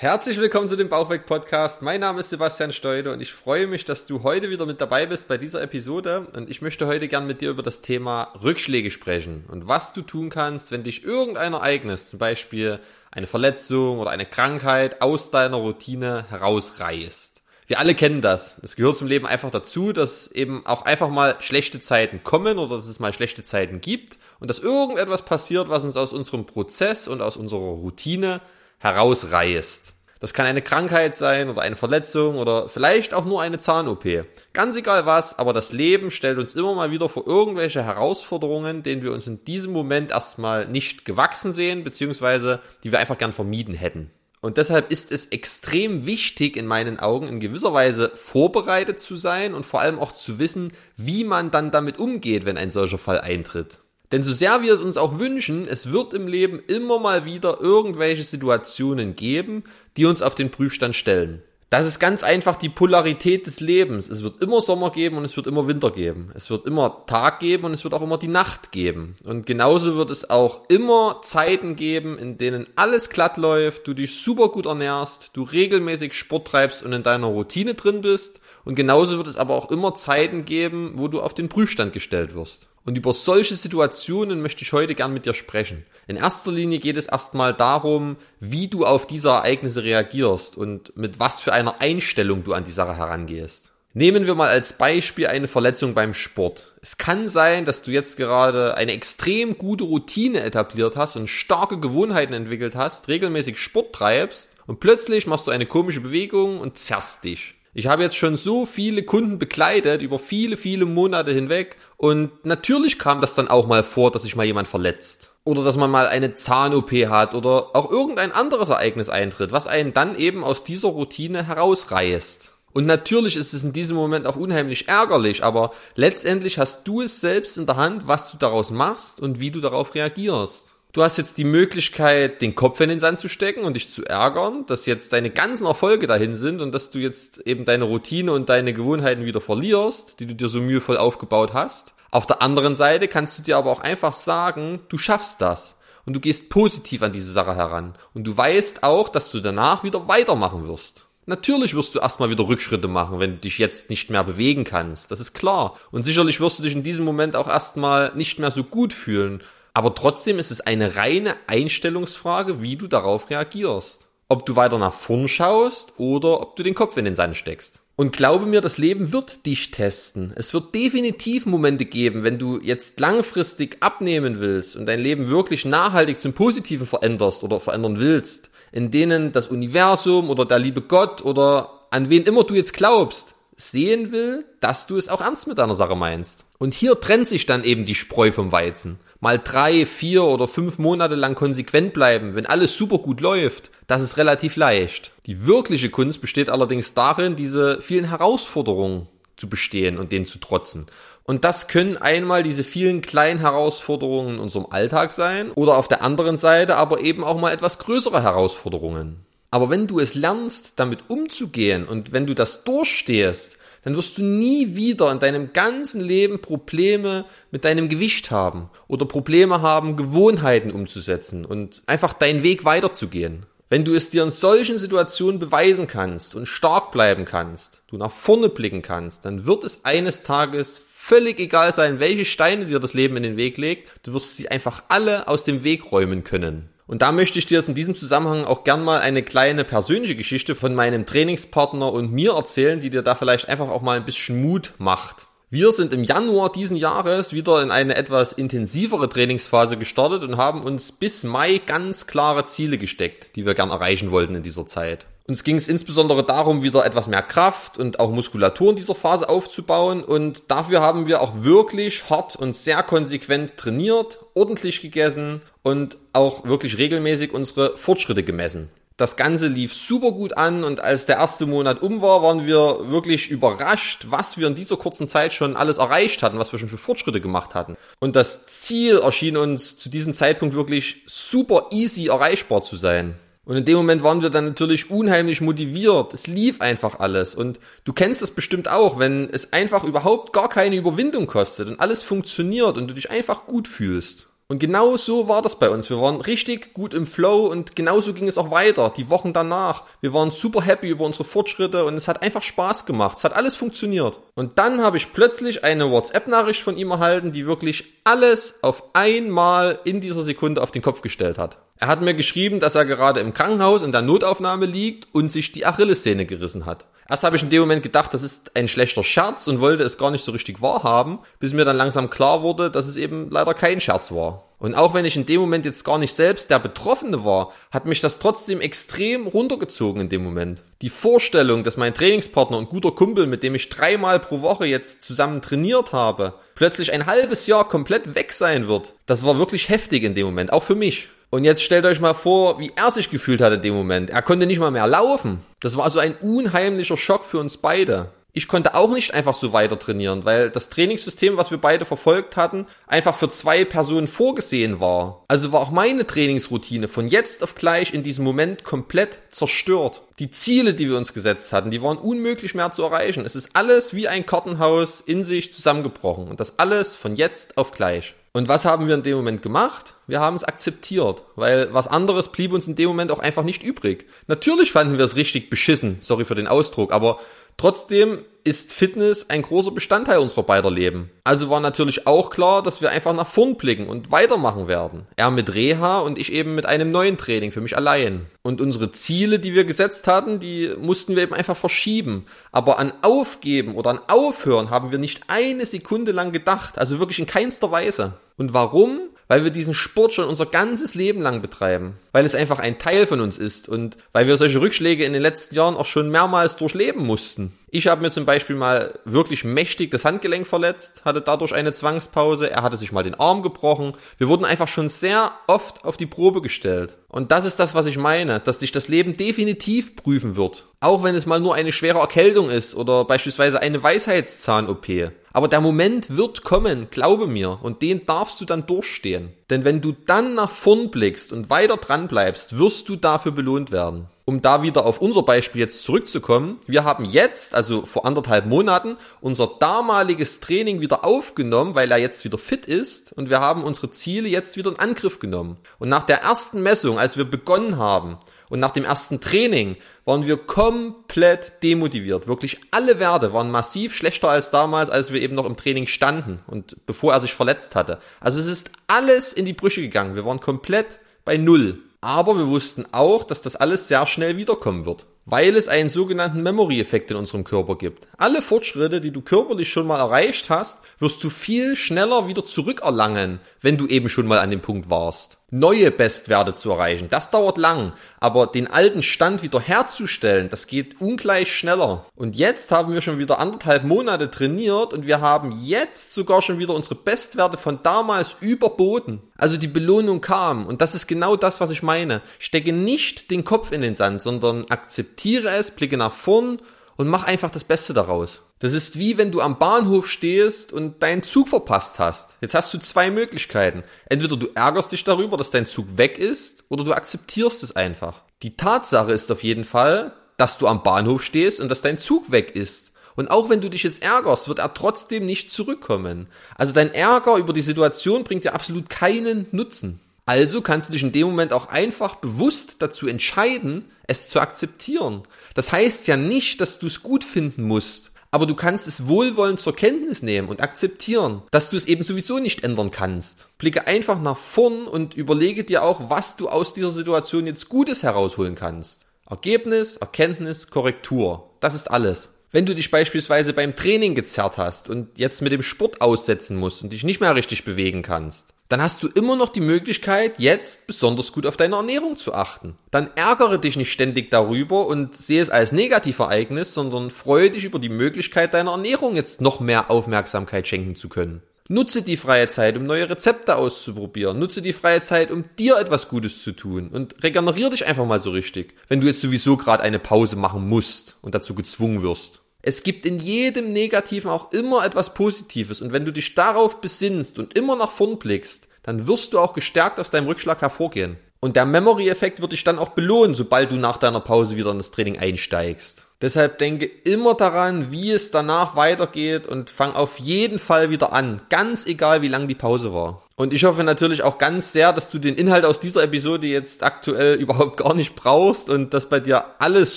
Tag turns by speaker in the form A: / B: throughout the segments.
A: Herzlich willkommen zu dem Bauchweg Podcast. Mein Name ist Sebastian Steude und ich freue mich, dass du heute wieder mit dabei bist bei dieser Episode. Und ich möchte heute gern mit dir über das Thema Rückschläge sprechen und was du tun kannst, wenn dich irgendein Ereignis, zum Beispiel eine Verletzung oder eine Krankheit aus deiner Routine herausreißt. Wir alle kennen das. Es gehört zum Leben einfach dazu, dass eben auch einfach mal schlechte Zeiten kommen oder dass es mal schlechte Zeiten gibt und dass irgendetwas passiert, was uns aus unserem Prozess und aus unserer Routine herausreißt. Das kann eine Krankheit sein oder eine Verletzung oder vielleicht auch nur eine Zahn-OP. Ganz egal was, aber das Leben stellt uns immer mal wieder vor irgendwelche Herausforderungen, denen wir uns in diesem Moment erstmal nicht gewachsen sehen, beziehungsweise die wir einfach gern vermieden hätten. Und deshalb ist es extrem wichtig in meinen Augen in gewisser Weise vorbereitet zu sein und vor allem auch zu wissen, wie man dann damit umgeht, wenn ein solcher Fall eintritt. Denn so sehr wir es uns auch wünschen, es wird im Leben immer mal wieder irgendwelche Situationen geben, die uns auf den Prüfstand stellen. Das ist ganz einfach die Polarität des Lebens. Es wird immer Sommer geben und es wird immer Winter geben. Es wird immer Tag geben und es wird auch immer die Nacht geben. Und genauso wird es auch immer Zeiten geben, in denen alles glatt läuft, du dich super gut ernährst, du regelmäßig Sport treibst und in deiner Routine drin bist. Und genauso wird es aber auch immer Zeiten geben, wo du auf den Prüfstand gestellt wirst. Und über solche Situationen möchte ich heute gern mit dir sprechen. In erster Linie geht es erstmal darum, wie du auf diese Ereignisse reagierst und mit was für einer Einstellung du an die Sache herangehst. Nehmen wir mal als Beispiel eine Verletzung beim Sport. Es kann sein, dass du jetzt gerade eine extrem gute Routine etabliert hast und starke Gewohnheiten entwickelt hast, regelmäßig Sport treibst und plötzlich machst du eine komische Bewegung und zerrst dich. Ich habe jetzt schon so viele Kunden begleitet über viele, viele Monate hinweg und natürlich kam das dann auch mal vor, dass sich mal jemand verletzt. Oder dass man mal eine Zahn-OP hat oder auch irgendein anderes Ereignis eintritt, was einen dann eben aus dieser Routine herausreißt. Und natürlich ist es in diesem Moment auch unheimlich ärgerlich, aber letztendlich hast du es selbst in der Hand, was du daraus machst und wie du darauf reagierst. Du hast jetzt die Möglichkeit, den Kopf in den Sand zu stecken und dich zu ärgern, dass jetzt deine ganzen Erfolge dahin sind und dass du jetzt eben deine Routine und deine Gewohnheiten wieder verlierst, die du dir so mühevoll aufgebaut hast. Auf der anderen Seite kannst du dir aber auch einfach sagen, du schaffst das und du gehst positiv an diese Sache heran und du weißt auch, dass du danach wieder weitermachen wirst. Natürlich wirst du erstmal wieder Rückschritte machen, wenn du dich jetzt nicht mehr bewegen kannst. Das ist klar. Und sicherlich wirst du dich in diesem Moment auch erstmal nicht mehr so gut fühlen. Aber trotzdem ist es eine reine Einstellungsfrage, wie du darauf reagierst. Ob du weiter nach vorn schaust oder ob du den Kopf in den Sand steckst. Und glaube mir, das Leben wird dich testen. Es wird definitiv Momente geben, wenn du jetzt langfristig abnehmen willst und dein Leben wirklich nachhaltig zum Positiven veränderst oder verändern willst, in denen das Universum oder der liebe Gott oder an wen immer du jetzt glaubst, sehen will, dass du es auch ernst mit deiner Sache meinst. Und hier trennt sich dann eben die Spreu vom Weizen mal drei, vier oder fünf Monate lang konsequent bleiben, wenn alles super gut läuft, das ist relativ leicht. Die wirkliche Kunst besteht allerdings darin, diese vielen Herausforderungen zu bestehen und denen zu trotzen. Und das können einmal diese vielen kleinen Herausforderungen in unserem Alltag sein oder auf der anderen Seite aber eben auch mal etwas größere Herausforderungen. Aber wenn du es lernst, damit umzugehen und wenn du das durchstehst, dann wirst du nie wieder in deinem ganzen Leben Probleme mit deinem Gewicht haben oder Probleme haben, Gewohnheiten umzusetzen und einfach deinen Weg weiterzugehen. Wenn du es dir in solchen Situationen beweisen kannst und stark bleiben kannst, du nach vorne blicken kannst, dann wird es eines Tages völlig egal sein, welche Steine dir das Leben in den Weg legt, du wirst sie einfach alle aus dem Weg räumen können. Und da möchte ich dir jetzt in diesem Zusammenhang auch gern mal eine kleine persönliche Geschichte von meinem Trainingspartner und mir erzählen, die dir da vielleicht einfach auch mal ein bisschen Mut macht. Wir sind im Januar diesen Jahres wieder in eine etwas intensivere Trainingsphase gestartet und haben uns bis Mai ganz klare Ziele gesteckt, die wir gern erreichen wollten in dieser Zeit. Uns ging es insbesondere darum, wieder etwas mehr Kraft und auch Muskulatur in dieser Phase aufzubauen und dafür haben wir auch wirklich hart und sehr konsequent trainiert, ordentlich gegessen und auch wirklich regelmäßig unsere Fortschritte gemessen. Das Ganze lief super gut an und als der erste Monat um war, waren wir wirklich überrascht, was wir in dieser kurzen Zeit schon alles erreicht hatten, was wir schon für Fortschritte gemacht hatten. Und das Ziel erschien uns zu diesem Zeitpunkt wirklich super easy erreichbar zu sein. Und in dem Moment waren wir dann natürlich unheimlich motiviert. Es lief einfach alles. Und du kennst das bestimmt auch, wenn es einfach überhaupt gar keine Überwindung kostet und alles funktioniert und du dich einfach gut fühlst. Und genau so war das bei uns. Wir waren richtig gut im Flow und genauso ging es auch weiter, die Wochen danach. Wir waren super happy über unsere Fortschritte und es hat einfach Spaß gemacht. Es hat alles funktioniert. Und dann habe ich plötzlich eine WhatsApp-Nachricht von ihm erhalten, die wirklich alles auf einmal in dieser Sekunde auf den Kopf gestellt hat. Er hat mir geschrieben, dass er gerade im Krankenhaus in der Notaufnahme liegt und sich die Achillessehne gerissen hat. Erst habe ich in dem Moment gedacht, das ist ein schlechter Scherz und wollte es gar nicht so richtig wahrhaben, bis mir dann langsam klar wurde, dass es eben leider kein Scherz war. Und auch wenn ich in dem Moment jetzt gar nicht selbst der Betroffene war, hat mich das trotzdem extrem runtergezogen in dem Moment. Die Vorstellung, dass mein Trainingspartner und guter Kumpel, mit dem ich dreimal pro Woche jetzt zusammen trainiert habe, plötzlich ein halbes Jahr komplett weg sein wird, das war wirklich heftig in dem Moment, auch für mich. Und jetzt stellt euch mal vor, wie er sich gefühlt hat in dem Moment. Er konnte nicht mal mehr laufen. Das war so ein unheimlicher Schock für uns beide. Ich konnte auch nicht einfach so weiter trainieren, weil das Trainingssystem, was wir beide verfolgt hatten, einfach für zwei Personen vorgesehen war. Also war auch meine Trainingsroutine von jetzt auf gleich in diesem Moment komplett zerstört. Die Ziele, die wir uns gesetzt hatten, die waren unmöglich mehr zu erreichen. Es ist alles wie ein Kartenhaus in sich zusammengebrochen und das alles von jetzt auf gleich. Und was haben wir in dem Moment gemacht? Wir haben es akzeptiert, weil was anderes blieb uns in dem Moment auch einfach nicht übrig. Natürlich fanden wir es richtig beschissen, sorry für den Ausdruck, aber Trotzdem ist Fitness ein großer Bestandteil unserer beider Leben. Also war natürlich auch klar, dass wir einfach nach vorn blicken und weitermachen werden. Er mit Reha und ich eben mit einem neuen Training für mich allein. Und unsere Ziele, die wir gesetzt hatten, die mussten wir eben einfach verschieben. Aber an Aufgeben oder an Aufhören haben wir nicht eine Sekunde lang gedacht. Also wirklich in keinster Weise. Und warum? Weil wir diesen Sport schon unser ganzes Leben lang betreiben, weil es einfach ein Teil von uns ist und weil wir solche Rückschläge in den letzten Jahren auch schon mehrmals durchleben mussten. Ich habe mir zum Beispiel mal wirklich mächtig das Handgelenk verletzt, hatte dadurch eine Zwangspause, er hatte sich mal den Arm gebrochen. Wir wurden einfach schon sehr oft auf die Probe gestellt. Und das ist das, was ich meine, dass dich das Leben definitiv prüfen wird. Auch wenn es mal nur eine schwere Erkältung ist oder beispielsweise eine Weisheitszahn-OP. Aber der Moment wird kommen, glaube mir, und den darfst du dann durchstehen. Denn wenn du dann nach vorn blickst und weiter dran bleibst, wirst du dafür belohnt werden. Um da wieder auf unser Beispiel jetzt zurückzukommen, wir haben jetzt, also vor anderthalb Monaten, unser damaliges Training wieder aufgenommen, weil er jetzt wieder fit ist und wir haben unsere Ziele jetzt wieder in Angriff genommen. Und nach der ersten Messung, als wir begonnen haben, und nach dem ersten Training waren wir komplett demotiviert. Wirklich alle Werte waren massiv schlechter als damals, als wir eben noch im Training standen und bevor er sich verletzt hatte. Also es ist alles in die Brüche gegangen. Wir waren komplett bei Null. Aber wir wussten auch, dass das alles sehr schnell wiederkommen wird weil es einen sogenannten Memory-Effekt in unserem Körper gibt. Alle Fortschritte, die du körperlich schon mal erreicht hast, wirst du viel schneller wieder zurückerlangen, wenn du eben schon mal an dem Punkt warst. Neue Bestwerte zu erreichen, das dauert lang, aber den alten Stand wieder herzustellen, das geht ungleich schneller. Und jetzt haben wir schon wieder anderthalb Monate trainiert und wir haben jetzt sogar schon wieder unsere Bestwerte von damals überboten. Also die Belohnung kam und das ist genau das, was ich meine. Stecke nicht den Kopf in den Sand, sondern akzeptiere es, blicke nach vorn und mach einfach das Beste daraus. Das ist wie wenn du am Bahnhof stehst und deinen Zug verpasst hast. Jetzt hast du zwei Möglichkeiten. Entweder du ärgerst dich darüber, dass dein Zug weg ist, oder du akzeptierst es einfach. Die Tatsache ist auf jeden Fall, dass du am Bahnhof stehst und dass dein Zug weg ist. Und auch wenn du dich jetzt ärgerst, wird er trotzdem nicht zurückkommen. Also dein Ärger über die Situation bringt dir absolut keinen Nutzen. Also kannst du dich in dem Moment auch einfach bewusst dazu entscheiden, es zu akzeptieren. Das heißt ja nicht, dass du es gut finden musst, aber du kannst es wohlwollend zur Kenntnis nehmen und akzeptieren, dass du es eben sowieso nicht ändern kannst. Blicke einfach nach vorn und überlege dir auch, was du aus dieser Situation jetzt Gutes herausholen kannst. Ergebnis, Erkenntnis, Korrektur. Das ist alles. Wenn du dich beispielsweise beim Training gezerrt hast und jetzt mit dem Sport aussetzen musst und dich nicht mehr richtig bewegen kannst, dann hast du immer noch die Möglichkeit, jetzt besonders gut auf deine Ernährung zu achten. Dann ärgere dich nicht ständig darüber und sehe es als Negativereignis, sondern freue dich über die Möglichkeit, deiner Ernährung jetzt noch mehr Aufmerksamkeit schenken zu können. Nutze die freie Zeit, um neue Rezepte auszuprobieren. Nutze die freie Zeit, um dir etwas Gutes zu tun. Und regenerier dich einfach mal so richtig, wenn du jetzt sowieso gerade eine Pause machen musst und dazu gezwungen wirst. Es gibt in jedem Negativen auch immer etwas Positives. Und wenn du dich darauf besinnst und immer nach vorn blickst, dann wirst du auch gestärkt aus deinem Rückschlag hervorgehen. Und der Memory-Effekt wird dich dann auch belohnen, sobald du nach deiner Pause wieder in das Training einsteigst. Deshalb denke immer daran, wie es danach weitergeht und fang auf jeden Fall wieder an. Ganz egal, wie lang die Pause war. Und ich hoffe natürlich auch ganz sehr, dass du den Inhalt aus dieser Episode jetzt aktuell überhaupt gar nicht brauchst und dass bei dir alles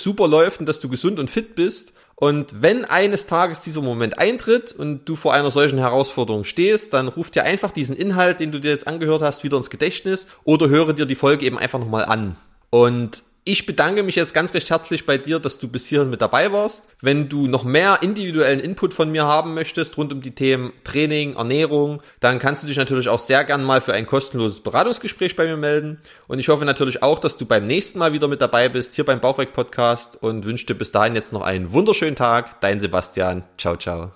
A: super läuft und dass du gesund und fit bist. Und wenn eines Tages dieser Moment eintritt und du vor einer solchen Herausforderung stehst, dann ruf dir einfach diesen Inhalt, den du dir jetzt angehört hast, wieder ins Gedächtnis oder höre dir die Folge eben einfach nochmal an. Und ich bedanke mich jetzt ganz recht herzlich bei dir, dass du bis hierhin mit dabei warst. Wenn du noch mehr individuellen Input von mir haben möchtest rund um die Themen Training, Ernährung, dann kannst du dich natürlich auch sehr gern mal für ein kostenloses Beratungsgespräch bei mir melden. Und ich hoffe natürlich auch, dass du beim nächsten Mal wieder mit dabei bist, hier beim Bauchweg Podcast und wünsche dir bis dahin jetzt noch einen wunderschönen Tag. Dein Sebastian. Ciao, ciao.